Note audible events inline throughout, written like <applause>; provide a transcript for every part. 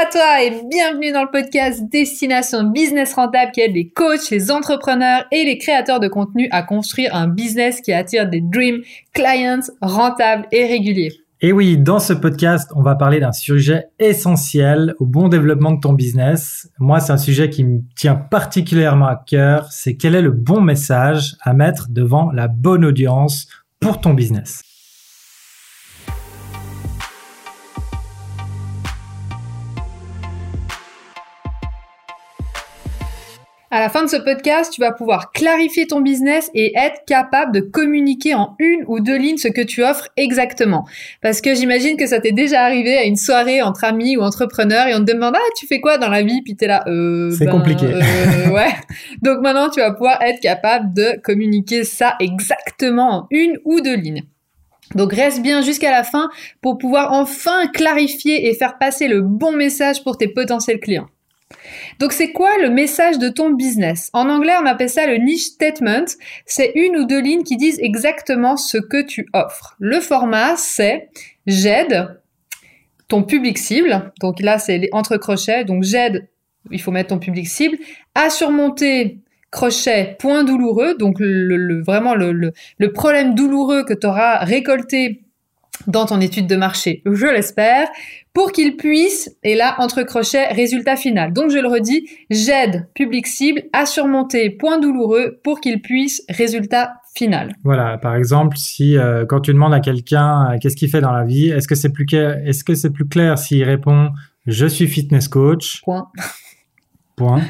à toi et bienvenue dans le podcast Destination Business Rentable qui aide les coachs, les entrepreneurs et les créateurs de contenu à construire un business qui attire des dream clients rentables et réguliers. Et oui, dans ce podcast, on va parler d'un sujet essentiel au bon développement de ton business. Moi, c'est un sujet qui me tient particulièrement à cœur, c'est quel est le bon message à mettre devant la bonne audience pour ton business. À la fin de ce podcast, tu vas pouvoir clarifier ton business et être capable de communiquer en une ou deux lignes ce que tu offres exactement. Parce que j'imagine que ça t'est déjà arrivé à une soirée entre amis ou entrepreneurs et on te demande ah tu fais quoi dans la vie puis t'es là euh, c'est ben, compliqué euh, <laughs> ouais donc maintenant tu vas pouvoir être capable de communiquer ça exactement en une ou deux lignes. Donc reste bien jusqu'à la fin pour pouvoir enfin clarifier et faire passer le bon message pour tes potentiels clients. Donc c'est quoi le message de ton business? En anglais, on appelle ça le niche statement. C'est une ou deux lignes qui disent exactement ce que tu offres. Le format, c'est j'aide ton public cible. Donc là, c'est entre crochets. Donc j'aide, il faut mettre ton public cible, à surmonter crochet point douloureux. Donc le, vraiment le, le problème douloureux que tu auras récolté dans ton étude de marché, je l'espère, pour qu'il puisse, et là, entre crochets, résultat final. Donc, je le redis, j'aide public cible à surmonter point douloureux pour qu'il puisse, résultat final. Voilà, par exemple, si euh, quand tu demandes à quelqu'un euh, qu'est-ce qu'il fait dans la vie, est-ce que c'est plus clair, est-ce que c'est plus clair s'il répond je suis fitness coach? Point. Point.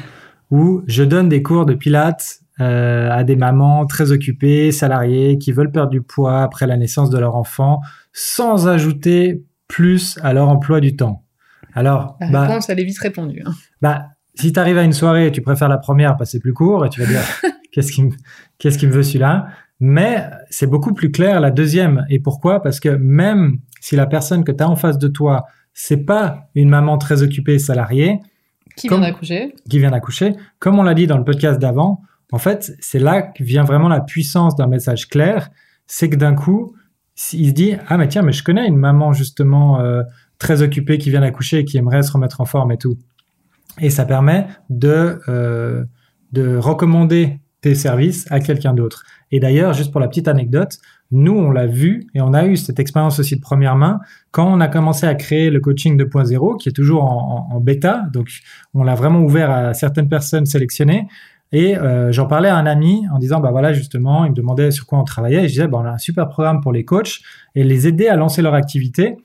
Ou je donne des cours de pilates euh, à des mamans très occupées, salariées, qui veulent perdre du poids après la naissance de leur enfant, sans ajouter plus à leur emploi du temps. Alors, la bah, réponse, elle est vite répondue. Hein. Bah, si tu arrives à une soirée et tu préfères la première parce que c'est plus court et tu vas dire <laughs> qu'est-ce qui me, qu'est-ce qui me veut celui-là? Mais c'est beaucoup plus clair la deuxième. Et pourquoi? Parce que même si la personne que tu as en face de toi, c'est pas une maman très occupée salariée, qui vient d'accoucher, qui vient d'accoucher, comme on l'a dit dans le podcast d'avant, en fait, c'est là que vient vraiment la puissance d'un message clair. C'est que d'un coup, il se dit ah mais tiens mais je connais une maman justement euh, très occupée qui vient d'accoucher et qui aimerait se remettre en forme et tout. Et ça permet de euh, de recommander tes services à quelqu'un d'autre. Et d'ailleurs, juste pour la petite anecdote, nous, on l'a vu et on a eu cette expérience aussi de première main quand on a commencé à créer le coaching 2.0, qui est toujours en, en bêta. Donc, on l'a vraiment ouvert à certaines personnes sélectionnées. Et euh, j'en parlais à un ami en disant, bah voilà, justement, il me demandait sur quoi on travaillait. Et je disais, bah, on a un super programme pour les coachs et les aider à lancer leur activité.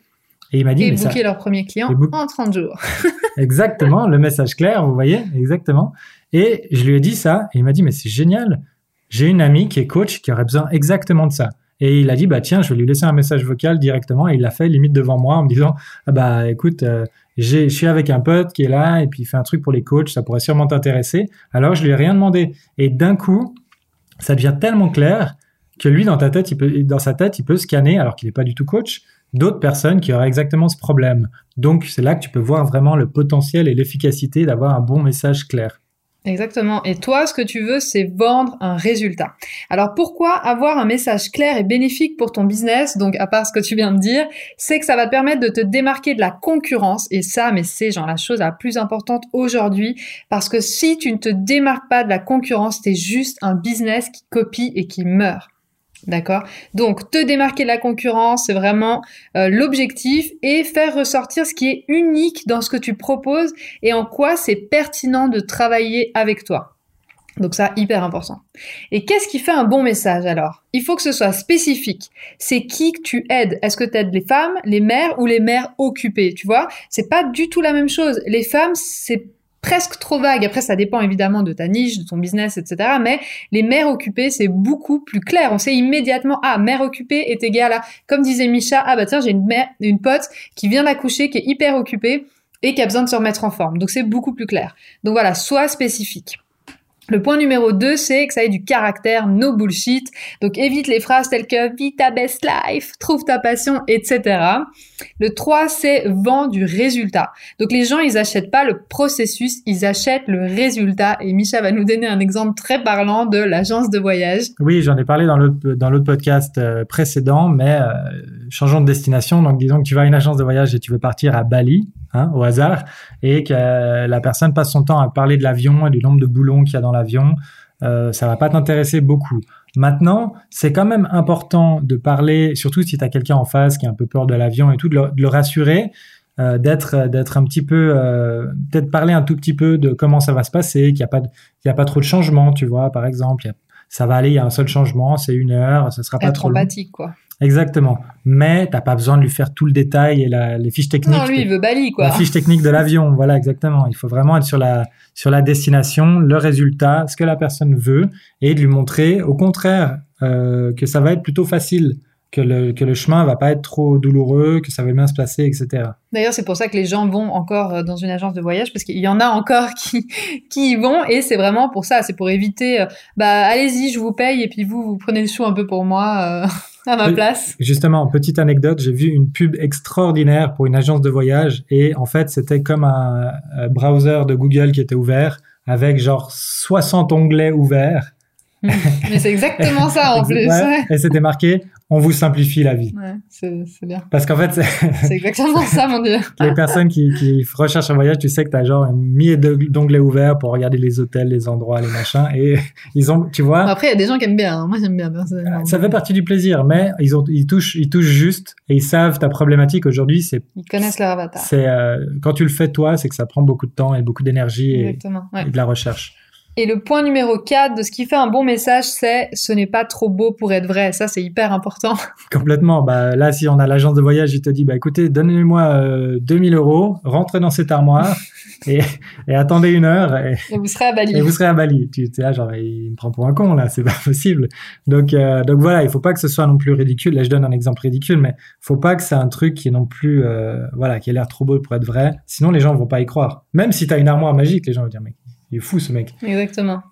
Et il m'a dit, et booker leur premier client en 30 jours. <laughs> exactement, le message clair, vous voyez, exactement. Et je lui ai dit ça, et il m'a dit, mais c'est génial. J'ai une amie qui est coach qui aurait besoin exactement de ça. Et il a dit, bah tiens, je vais lui laisser un message vocal directement. Et il l'a fait limite devant moi en me disant, ah bah écoute, euh, je suis avec un pote qui est là et puis il fait un truc pour les coachs, ça pourrait sûrement t'intéresser. Alors je lui ai rien demandé. Et d'un coup, ça devient tellement clair que lui, dans ta tête, il peut, dans sa tête, il peut scanner, alors qu'il n'est pas du tout coach, d'autres personnes qui auraient exactement ce problème. Donc c'est là que tu peux voir vraiment le potentiel et l'efficacité d'avoir un bon message clair. Exactement. Et toi, ce que tu veux, c'est vendre un résultat. Alors pourquoi avoir un message clair et bénéfique pour ton business? Donc à part ce que tu viens de dire, c'est que ça va te permettre de te démarquer de la concurrence. Et ça, mais c'est genre la chose la plus importante aujourd'hui. Parce que si tu ne te démarques pas de la concurrence, t'es juste un business qui copie et qui meurt. D'accord Donc, te démarquer de la concurrence, c'est vraiment euh, l'objectif et faire ressortir ce qui est unique dans ce que tu proposes et en quoi c'est pertinent de travailler avec toi. Donc ça, hyper important. Et qu'est-ce qui fait un bon message alors? Il faut que ce soit spécifique. C'est qui que tu aides? Est-ce que tu aides les femmes, les mères ou les mères occupées? Tu vois? C'est pas du tout la même chose. Les femmes, c'est presque trop vague. Après, ça dépend évidemment de ta niche, de ton business, etc. Mais les mères occupées, c'est beaucoup plus clair. On sait immédiatement, ah, mère occupée est égale à, comme disait Micha, ah bah tiens, j'ai une mère, une pote qui vient d'accoucher, qui est hyper occupée et qui a besoin de se remettre en forme. Donc c'est beaucoup plus clair. Donc voilà, sois spécifique. Le point numéro 2, c'est que ça ait du caractère, no bullshit. Donc évite les phrases telles que vis ta best life, trouve ta passion, etc. Le 3, c'est vend du résultat. Donc les gens, ils achètent pas le processus, ils achètent le résultat. Et Micha va nous donner un exemple très parlant de l'agence de voyage. Oui, j'en ai parlé dans l'autre, dans podcast euh, précédent, mais euh, changeons de destination. Donc disons que tu vas à une agence de voyage et tu veux partir à Bali hein, au hasard, et que la personne passe son temps à parler de l'avion et du nombre de boulons qu'il y a dans l'avion, euh, ça va pas t'intéresser beaucoup. Maintenant, c'est quand même important de parler, surtout si tu as quelqu'un en face qui a un peu peur de l'avion et tout, de le, rassurer, euh, d'être d'être un petit peu, euh, peut-être parler un tout petit peu de comment ça va se passer, qu'il n'y a pas y a pas trop de changements, tu vois, par exemple, ça va aller, il y a un seul changement, c'est une heure, ce sera pas trop long. quoi. Exactement. Mais t'as pas besoin de lui faire tout le détail et la, les fiches techniques. Non, lui, il veut Bali, quoi. La fiche technique de l'avion. voilà, exactement. Il faut vraiment être sur la, sur la destination, le résultat, ce que la personne veut et de lui montrer, au contraire, euh, que ça va être plutôt facile. Que le, que le chemin va pas être trop douloureux, que ça va bien se passer, etc. D'ailleurs, c'est pour ça que les gens vont encore euh, dans une agence de voyage, parce qu'il y en a encore <laughs> qui, qui y vont, et c'est vraiment pour ça, c'est pour éviter, euh, bah allez-y, je vous paye, et puis vous, vous prenez le chou un peu pour moi. Euh à ma place. Justement, petite anecdote, j'ai vu une pub extraordinaire pour une agence de voyage et en fait, c'était comme un, browser de Google qui était ouvert avec genre 60 onglets ouverts. <laughs> Mais c'est exactement ça en plus. Et c'était marqué on vous simplifie la vie. Ouais, c'est bien. Parce qu'en fait, c'est exactement ça, mon Dieu. <laughs> les personnes qui, qui recherchent un voyage, tu sais que tu as genre un millier d'onglets ouverts pour regarder les hôtels, les endroits, les machins. Et <laughs> ils ont, tu vois. Après, il y a des gens qui aiment bien. Hein. Moi, j'aime bien, personnellement. Ça fait partie du plaisir, mais ils, ont, ils, touchent, ils touchent juste et ils savent ta problématique aujourd'hui. c'est Ils connaissent leur avatar. C'est, euh, quand tu le fais toi, c'est que ça prend beaucoup de temps et beaucoup d'énergie et, et de la recherche. Et le point numéro 4 de ce qui fait un bon message, c'est ce n'est pas trop beau pour être vrai. Ça, c'est hyper important. <laughs> Complètement. Bah, là, si on a l'agence de voyage, il te dit, bah, écoutez, donnez-moi euh, 2000 euros, rentrez dans cette armoire <laughs> et, et attendez une heure. Et, et, vous serez à Bali. Et vous serez à Bali. Tu es là, genre, il me prend pour un con, là, c'est <laughs> pas possible. Donc, euh, donc voilà, il faut pas que ce soit non plus ridicule. Là, je donne un exemple ridicule, mais faut pas que c'est un truc qui est non plus, euh, voilà, qui a l'air trop beau pour être vrai. Sinon, les gens vont pas y croire. Même si tu as une armoire magique, les gens vont dire, mec, fou ce mec. Exactement.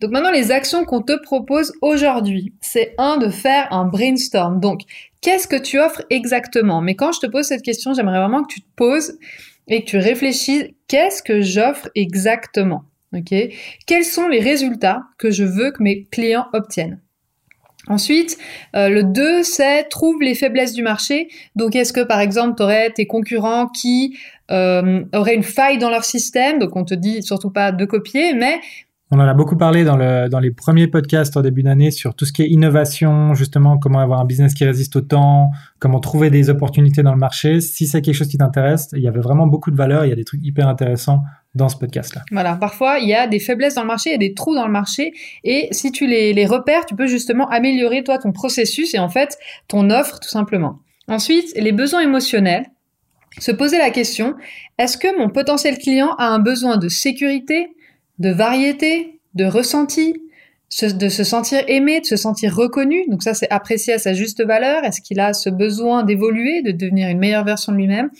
Donc maintenant, les actions qu'on te propose aujourd'hui, c'est un de faire un brainstorm. Donc, qu'est-ce que tu offres exactement? Mais quand je te pose cette question, j'aimerais vraiment que tu te poses et que tu réfléchisses, qu'est-ce que j'offre exactement? Ok? Quels sont les résultats que je veux que mes clients obtiennent? Ensuite, euh, le 2, c'est trouve les faiblesses du marché. Donc, est-ce que, par exemple, tu aurais tes concurrents qui euh, auraient une faille dans leur système Donc, on te dit surtout pas de copier, mais... On en a beaucoup parlé dans, le, dans les premiers podcasts en début d'année sur tout ce qui est innovation, justement, comment avoir un business qui résiste au temps, comment trouver des opportunités dans le marché. Si c'est quelque chose qui t'intéresse, il y avait vraiment beaucoup de valeur, il y a des trucs hyper intéressants dans ce podcast-là. Voilà, parfois il y a des faiblesses dans le marché, il y a des trous dans le marché, et si tu les, les repères, tu peux justement améliorer toi ton processus et en fait ton offre tout simplement. Ensuite, les besoins émotionnels. Se poser la question, est-ce que mon potentiel client a un besoin de sécurité, de variété, de ressenti, de se sentir aimé, de se sentir reconnu? Donc ça, c'est apprécié à sa juste valeur. Est-ce qu'il a ce besoin d'évoluer, de devenir une meilleure version de lui-même?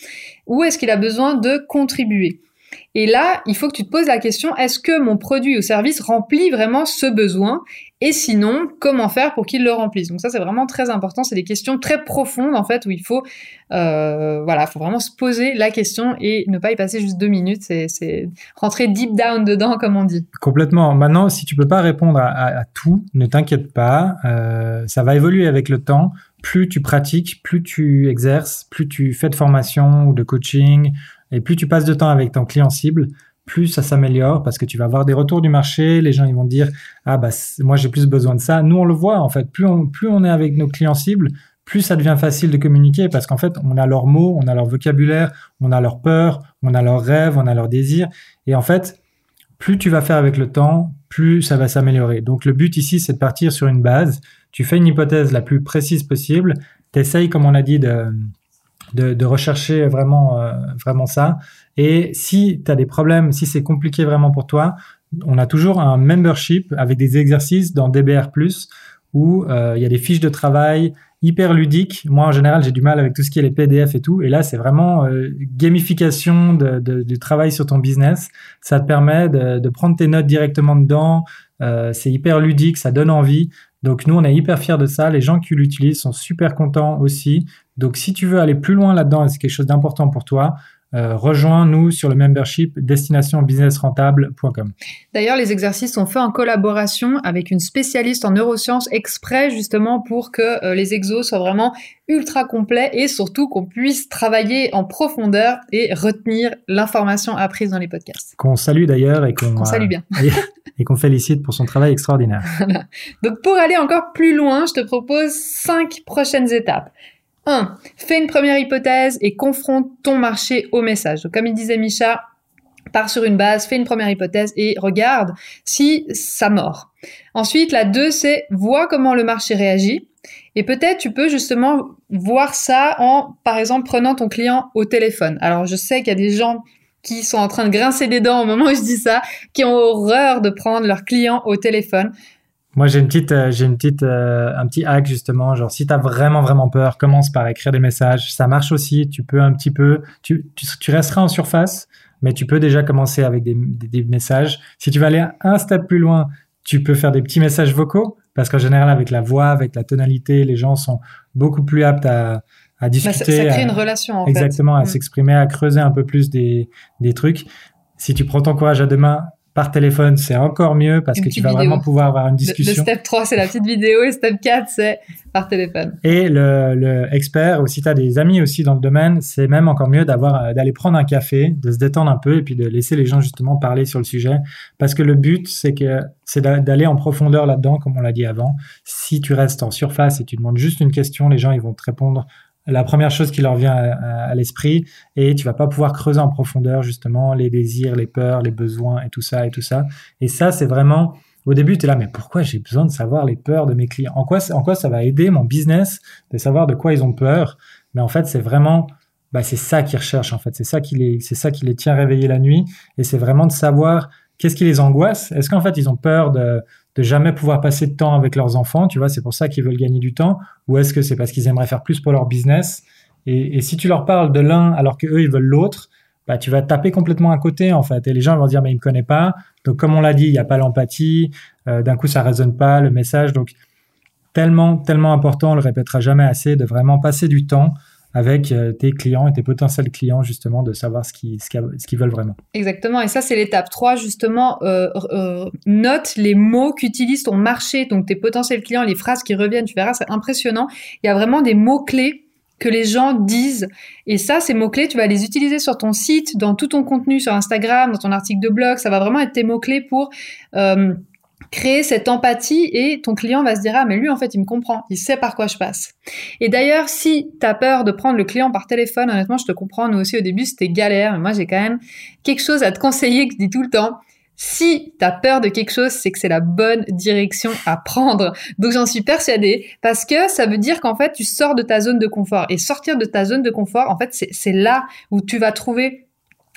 Ou est-ce qu'il a besoin de contribuer? Et là, il faut que tu te poses la question, est-ce que mon produit ou service remplit vraiment ce besoin? Et sinon, comment faire pour qu'il le remplisse? Donc ça, c'est vraiment très important. C'est des questions très profondes, en fait, où il faut, euh, voilà, faut vraiment se poser la question et ne pas y passer juste deux minutes. C'est rentrer deep down dedans, comme on dit. Complètement. Maintenant, si tu peux pas répondre à, tout, ne t'inquiète pas. Euh, ça va évoluer avec le temps plus tu pratiques, plus tu exerces, plus tu fais de formation ou de coaching et plus tu passes de temps avec ton client cible, plus ça s'améliore parce que tu vas avoir des retours du marché, les gens ils vont dire ah bah moi j'ai plus besoin de ça. Nous on le voit en fait, plus on plus on est avec nos clients cibles, plus ça devient facile de communiquer parce qu'en fait on a leurs mots, on a leur vocabulaire, on a leurs peurs, on a leurs rêves, on a leurs désirs. Et en fait plus tu vas faire avec le temps, plus ça va s'améliorer. Donc le but ici c'est de partir sur une base, tu fais une hypothèse la plus précise possible, tu essayes comme on a dit de de, rechercher vraiment, euh, vraiment ça. Et si tu as des problèmes, si c'est compliqué vraiment pour toi, on a toujours un membership avec des exercices dans DBR+, où euh, il y a des fiches de travail hyper ludiques. Moi, en général, j'ai du mal avec tout ce qui est les PDF et tout. Et là, c'est vraiment euh, gamification de, du travail sur ton business. Ça te permet de, de prendre tes notes directement dedans. c'est hyper ludique, ça donne envie. Donc nous, on est hyper fiers de ça. Les gens qui l'utilisent sont super contents aussi. Donc si tu veux aller plus loin là-dedans et c'est quelque chose d'important pour toi, euh, rejoins-nous sur le membership destinationbusinessrentable.com. D'ailleurs, les exercices sont faits en collaboration avec une spécialiste en neurosciences exprès justement pour que euh, les exos soient vraiment ultra complets et surtout qu'on puisse travailler en profondeur et retenir l'information apprise dans les podcasts. Qu'on salue d'ailleurs et qu'on salue bien. <laughs> et qu'on félicite pour son travail extraordinaire. Donc pour aller encore plus loin, je te propose cinq prochaines étapes. 1. Fais une première hypothèse et confronte ton marché au message. Comme il disait Micha, pars sur une base, fais une première hypothèse et regarde si ça mord. Ensuite, la 2, c'est vois comment le marché réagit. Et peut-être tu peux justement voir ça en, par exemple, prenant ton client au téléphone. Alors, je sais qu'il y a des gens qui sont en train de grincer des dents au moment où je dis ça, qui ont horreur de prendre leur client au téléphone. Moi, j'ai une petite, euh, j'ai une petite, euh, un petit hack justement. Genre, si t'as vraiment vraiment peur, commence par écrire des messages. Ça marche aussi. Tu peux un petit peu, tu, tu, resteras en surface, mais tu peux déjà commencer avec des, des, messages. Si tu vas aller un step plus loin, tu peux faire des petits messages vocaux parce qu'en général, avec la voix, avec la tonalité, les gens sont beaucoup plus aptes à, à discuter. Bah, ça, crée une relation. En exactement, à mm. s'exprimer, à creuser un peu plus des, des trucs. Si tu prends ton courage à deux mains, par téléphone, c'est encore mieux parce que tu vas vraiment pouvoir avoir une discussion. Le, step 3, c'est la petite vidéo et step 4, c'est par téléphone. Et le, le expert, ou si tu as des amis aussi dans le domaine, c'est même encore mieux d'avoir euh, d'aller prendre un café, de se détendre un peu et puis de laisser les gens justement parler sur le sujet parce que le but c'est que c'est d'aller en profondeur là-dedans comme on l'a dit avant. Si tu restes en surface et tu demandes juste une question, les gens ils vont te répondre la première chose qui leur vient à, l'esprit et tu vas pas pouvoir creuser en profondeur justement les désirs, les peurs, les besoins et tout ça et tout ça. Et ça, c'est vraiment au début, tu es là, mais pourquoi j'ai besoin de savoir les peurs de mes clients? En quoi, en quoi ça va aider mon business de savoir de quoi ils ont peur? Mais en fait, c'est vraiment, bah, c'est ça qu'ils recherchent en fait. C'est ça qui les, c'est ça qui les tient réveillés la nuit. Et c'est vraiment de savoir qu'est-ce qui les angoisse. Est-ce qu'en fait ils ont peur de, de jamais pouvoir passer de temps avec leurs enfants, tu vois, c'est pour ça qu'ils veulent gagner du temps, ou est-ce que c'est parce qu'ils aimeraient faire plus pour leur business? Et, si tu leur parles de l'un alors que eux ils veulent l'autre, bah tu vas taper complètement à côté en fait, et les gens vont dire mais il me connaît pas, donc comme on l'a dit, il n'y a pas l'empathie, euh, d'un coup ça résonne pas le message, donc tellement tellement important, on le répétera jamais assez, de vraiment passer du temps avec euh, tes clients et tes potentiels clients, justement, de savoir ce qu'ils ce qu'ils veulent vraiment. Exactement. Et ça, c'est l'étape 3, justement. Euh, euh, note les mots qu'utilise ton marché, donc tes potentiels clients, les phrases qui reviennent. Tu verras, c'est impressionnant. Il y a vraiment des mots-clés que les gens disent. Et ça, ces mots-clés, tu vas les utiliser sur ton site, dans tout ton contenu, sur Instagram, dans ton article de blog. Ça va vraiment être tes mots-clés pour créer cette empathie et ton client va se dire ah mais lui en fait il me comprend, il sait par quoi je passe. Et d'ailleurs si tu as peur de prendre le client par téléphone, honnêtement je te comprends, nous aussi au début c'était galère, mais moi j'ai quand même quelque chose à te conseiller que je dis tout le temps. Si tu as peur de quelque chose, c'est que c'est la bonne direction à prendre. Donc j'en suis persuadée parce que ça veut dire qu'en fait tu sors de ta zone de confort et sortir de ta zone de confort, en fait c'est là où tu vas trouver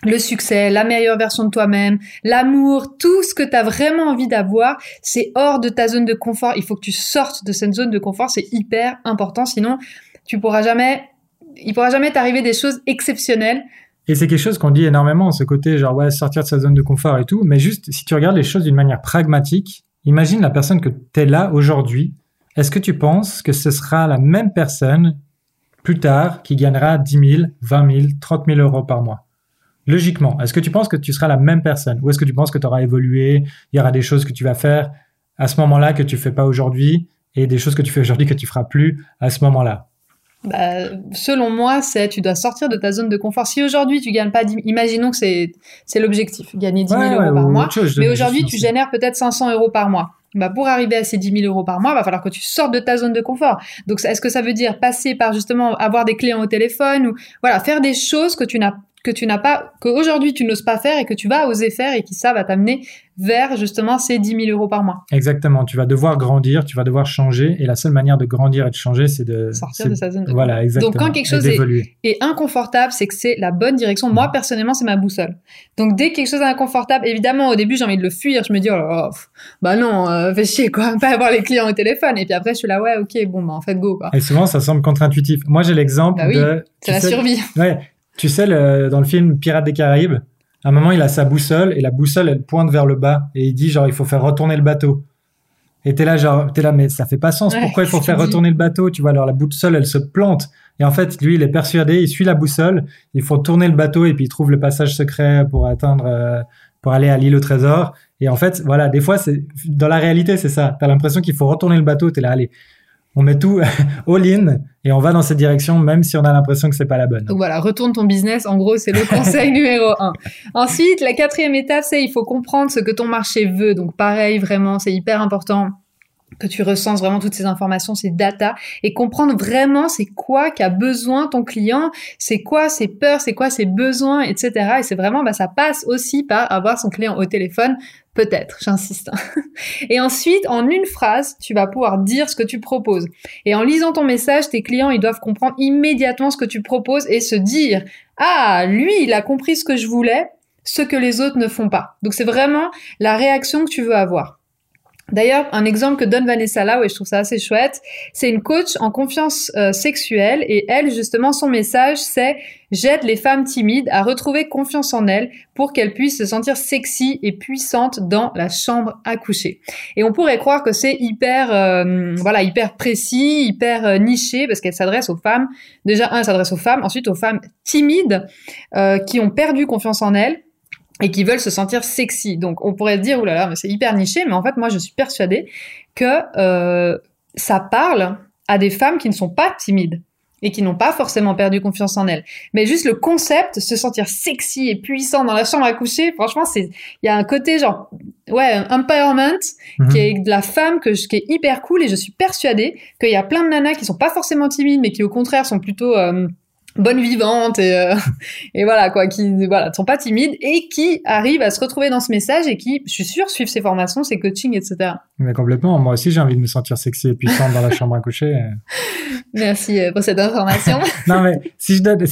le succès, la meilleure version de toi-même, l'amour, tout ce que tu as vraiment envie d'avoir, c'est hors de ta zone de confort. Il faut que tu sortes de cette zone de confort, c'est hyper important, sinon tu pourras jamais, il pourra jamais t'arriver des choses exceptionnelles. Et c'est quelque chose qu'on dit énormément, ce côté genre ouais, sortir de sa zone de confort et tout, mais juste si tu regardes les choses d'une manière pragmatique, imagine la personne que tu es là aujourd'hui, est-ce que tu penses que ce sera la même personne plus tard qui gagnera 10 000, 20 000, 30 000 euros par mois? Logiquement, est-ce que tu penses que tu seras la même personne ou est-ce que tu penses que tu auras évolué, il y aura des choses que tu vas faire à ce moment-là que tu fais pas aujourd'hui et des choses que tu fais aujourd'hui que tu feras plus à ce moment-là bah, selon moi, c'est tu dois sortir de ta zone de confort. Si aujourd'hui tu gagnes pas, 10, imaginons que c'est l'objectif, gagner 10 000 euros par mois, mais aujourd'hui tu génères peut-être 500 euros par mois. Bah pour arriver à ces 10 000 euros par mois, il va falloir que tu sortes de ta zone de confort. Donc, est-ce que ça veut dire passer par justement avoir des clients au téléphone ou voilà faire des choses que tu n'as que tu n'as pas, qu'aujourd'hui tu n'oses pas faire et que tu vas oser faire et qui ça va t'amener vers justement ces 10 000 euros par mois. Exactement. Tu vas devoir grandir, tu vas devoir changer et la seule manière de grandir et de changer, c'est de sortir de sa zone de Voilà, exactement. Donc quand quelque chose est, inconfortable, c'est que c'est la bonne direction. Moi, personnellement, c'est ma boussole. Donc dès que quelque chose est inconfortable, évidemment, au début, j'ai envie de le fuir. Je me dis, oh, bah non, euh, fais chier quoi, <laughs> pas avoir les clients au téléphone. Et puis après, je suis là, ouais, ok, bon, bah en fait, go quoi. Et souvent, ça semble contre-intuitif. Moi, j'ai l'exemple bah de. C'est la survie. Ouais, tu sais, dans le film Pirates des Caraïbes, à un moment, il a sa boussole et la boussole, elle pointe vers le bas et il dit genre, il faut faire retourner le bateau. Et t'es là, genre, t'es là, mais ça fait pas sens. Ouais, Pourquoi il faut <laughs> faire dit. retourner le bateau Tu vois, alors la boussole, elle se plante. Et en fait, lui, il est persuadé, il suit la boussole. Il faut tourner le bateau et puis il trouve le passage secret pour atteindre, euh, pour aller à l'île au trésor. Et en fait, voilà, des fois, c'est dans la réalité, c'est ça. T'as l'impression qu'il faut retourner le bateau. T'es là, allez, on met tout <laughs> all in et on va dans cette direction, même si on a l'impression que c'est pas la bonne. Donc voilà, retourne ton business. En gros, c'est le <laughs> conseil numéro un. Ensuite, la quatrième étape, c'est il faut comprendre ce que ton marché veut. Donc pareil, vraiment, c'est hyper important que tu recenses vraiment toutes ces informations, ces data, et comprendre vraiment c'est quoi qu'a besoin ton client, c'est quoi ses peurs, c'est quoi ses besoins, etc. Et c'est vraiment, bah, ça passe aussi par avoir son client au téléphone, peut-être, j'insiste. <laughs> Et ensuite, en une phrase, tu vas pouvoir dire ce que tu proposes. Et en lisant ton message, tes clients, ils doivent comprendre immédiatement ce que tu proposes et se dire, ah, lui, il a compris ce que je voulais, ce que les autres ne font pas. Donc c'est vraiment la réaction que tu veux avoir. D'ailleurs, un exemple que donne Vanessa là, et je trouve ça assez chouette, c'est une coach en confiance euh, sexuelle et elle, justement, son message, c'est j'aide les femmes timides à retrouver confiance en elles pour qu'elles puissent se sentir sexy et puissantes dans la chambre à coucher. Et on pourrait croire que c'est hyper, euh, voilà, hyper précis, hyper euh, niché parce qu'elle s'adresse aux femmes. Déjà, un, elle s'adresse aux femmes, ensuite aux femmes timides qui ont perdu confiance en elles et qui veulent se sentir sexy. Donc on pourrait se dire, oulala, mais c'est hyper niché, mais en fait moi je suis persuadée que euh, ça parle à des femmes qui ne sont pas timides et qui n'ont pas forcément perdu confiance en elles. Mais juste le concept, se sentir sexy et puissant dans la chambre à coucher, franchement, c'est, il y a un côté genre, ouais, empowerment Mhm. qui est de la femme que je, qui est hyper cool et je suis persuadée qu'il y a plein de nanas qui sont pas forcément timides, mais qui au contraire sont plutôt euh, bonnes vivantes et, euh, <laughs> et voilà quoi, qui voilà sont pas timides et qui arrivent à se retrouver dans ce message et qui, je suis sûre, suivent ses formations, ses coachings, etc. Mais complètement. Moi aussi, j'ai envie de me sentir sexy et puissante dans la chambre à coucher. <laughs> Merci euh, pour cette information. <laughs> non mais si je donne,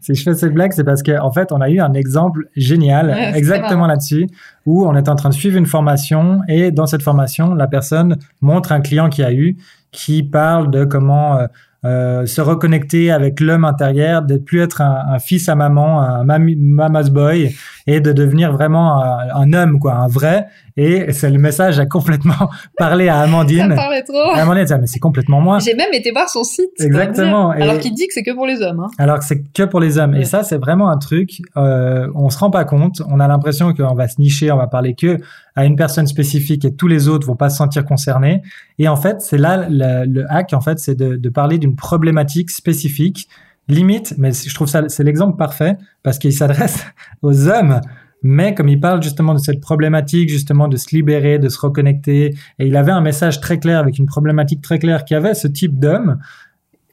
si je fais cette blague, c'est parce qu'en en fait, on a eu un exemple génial, Ouais, exactement là-dessus, où on est en train de suivre une formation et dans cette formation, la personne montre un client qui a eu, qui parle de comment euh, euh, se reconnecter avec l'homme intérieur, de plus être un, un fils à maman, un mama's boy, et de devenir vraiment un, un homme, quoi, un vrai. Et c'est le message a complètement <laughs> parlé à Ça Amandine. me parlait trop. Et Amandine, elle dit, Ah, mais c'est complètement moi. J'ai même été voir son site. Exactement. Alors qu'il dit que c'est que pour les hommes. Hein. Alors que c'est que pour les hommes. Ouais. Et ça, c'est vraiment un truc, euh, on se rend pas compte. On a l'impression qu'on va se nicher, on va parler que à une personne spécifique et tous les autres vont pas se sentir concernés. Et en fait, c'est là le, le hack, en fait, c'est de, de parler d'une problématique spécifique, limite, mais je trouve ça, c'est l'exemple parfait parce qu'il s'adresse <laughs> aux hommes. Mais comme il parle justement de cette problématique, justement de se libérer, de se reconnecter, et il avait un message très clair avec une problématique très claire qui avait ce type d'homme,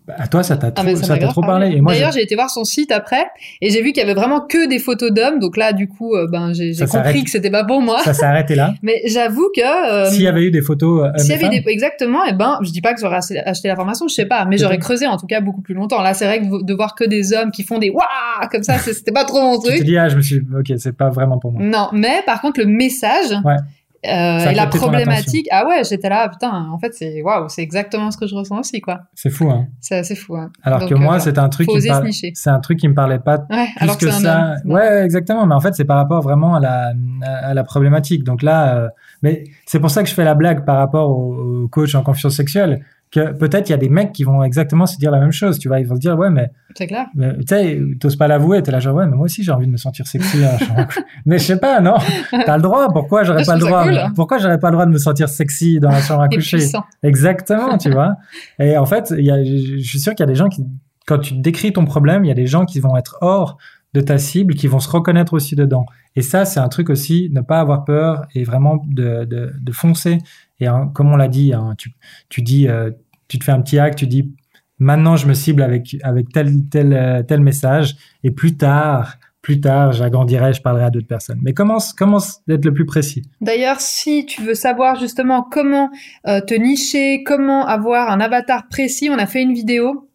bah, à toi, ça t'a Ah, trop, grave trop parlé. Et moi, D'ailleurs, j'ai- été voir son site après et j'ai vu qu'il y avait vraiment que des photos d'hommes. Donc là, du coup, euh, ben j'ai compris que c'était pas pour moi. ça s'est arrêté là. <laughs> Mais j'avoue que euh, S'il y avait eu des photos euh, s'il y avait femmes, des exactement, et ben je dis pas que j'aurais acheté- la formation, je sais pas, mais j'aurais creusé en tout cas beaucoup plus longtemps. Là, c'est vrai que de- voir que des hommes qui font des waouh comme ça, c'était pas trop mon tu te truc. dis ah je me suis ok c'est pas vraiment pour moi. Non, mais par contre le message Ouais. Euh, et la problématique, ah ouais, j'étais là, putain, en fait c'est waouh, c'est exactement ce que je ressens aussi quoi. C'est fou hein. C'est assez fou. Hein. Alors Donc, que euh, moi voilà. c'est un truc qui nicher. c'est un truc qui me parlait pas Ouais, plus alors que, ça. homme. Ouais, exactement. Mais en fait, c'est par rapport vraiment à la, à la problématique. Donc là, euh, mais c'est pour ça que je fais la blague par rapport au coach en confiance sexuelle. Que peut-être il y a des mecs qui vont exactement se dire la même chose. Tu vois, ils vont se dire ouais, mais, C'est clair. mais tu sais, t'oses pas l'avouer. T'es là genre ouais, mais moi aussi j'ai envie de me sentir sexy. à la chambre à coucher. mais je sais pas, non. T'as le droit. Pourquoi j'aurais pas le droit cool. Pourquoi j'aurais pas le droit de me sentir sexy dans la chambre à coucher? Exactement, tu vois. <laughs> Et en fait, il y a, je suis sûr qu'il y a des gens qui, quand tu décris ton problème, il y a des gens qui vont être hors de ta cible, qui vont se reconnaître aussi dedans. Et ça, c'est un truc aussi, ne pas avoir peur et vraiment de, de, foncer. Et comme on l'a dit, hein, tu, tu dis, euh, tu te fais un petit hack, tu dis, maintenant je me cible avec, avec tel, tel, euh, tel message, et plus tard, plus tard, j'agrandirai, je parlerai à d'autres personnes. Mais commence, commence d'être le plus précis. D'ailleurs, si tu veux savoir justement comment euh, te nicher, comment avoir un avatar précis, on a fait une vidéo.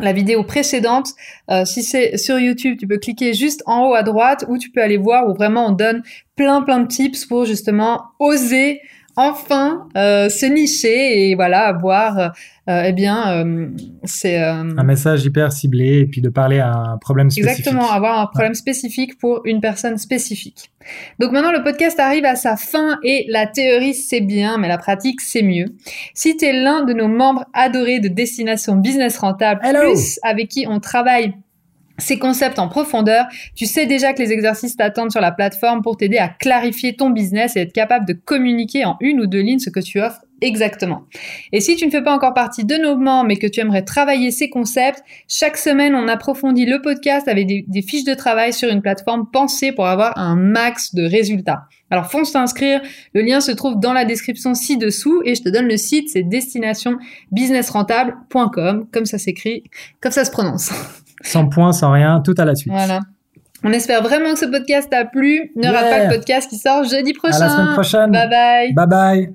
La vidéo précédente, euh, si c'est sur YouTube, tu peux cliquer juste en haut à droite ou tu peux aller voir où vraiment on donne plein plein de tips pour justement oser enfin euh, se nicher et voilà avoir euh, eh bien euh, c'est un message hyper ciblé et puis de parler à un problème spécifique. Exactement, avoir un problème spécifique pour une personne spécifique. Donc maintenant le podcast arrive à sa fin et la théorie c'est bien mais la pratique c'est mieux. Si tu es l'un de nos membres adorés de Destination Business Rentable plus avec qui on travaille ces concepts en profondeur, tu sais déjà que les exercices t'attendent sur la plateforme pour t'aider à clarifier ton business et être capable de communiquer en une ou deux lignes ce que tu offres exactement. Et si tu ne fais pas encore partie de nos membres mais que tu aimerais travailler ces concepts, chaque semaine on approfondit le podcast avec des, des fiches de travail sur une plateforme pensée pour avoir un max de résultats. Alors fonce t'inscrire, le lien se trouve dans la description ci-dessous et je te donne le site, c'est destinationbusinessrentable.com, comme ça s'écrit, comme ça se prononce. <laughs> Sans point, sans rien, tout à la suite. Voilà. On espère vraiment que ce podcast t'a plu. Ne rate pas le podcast qui sort jeudi prochain. À la semaine prochaine. Bye bye. Bye bye.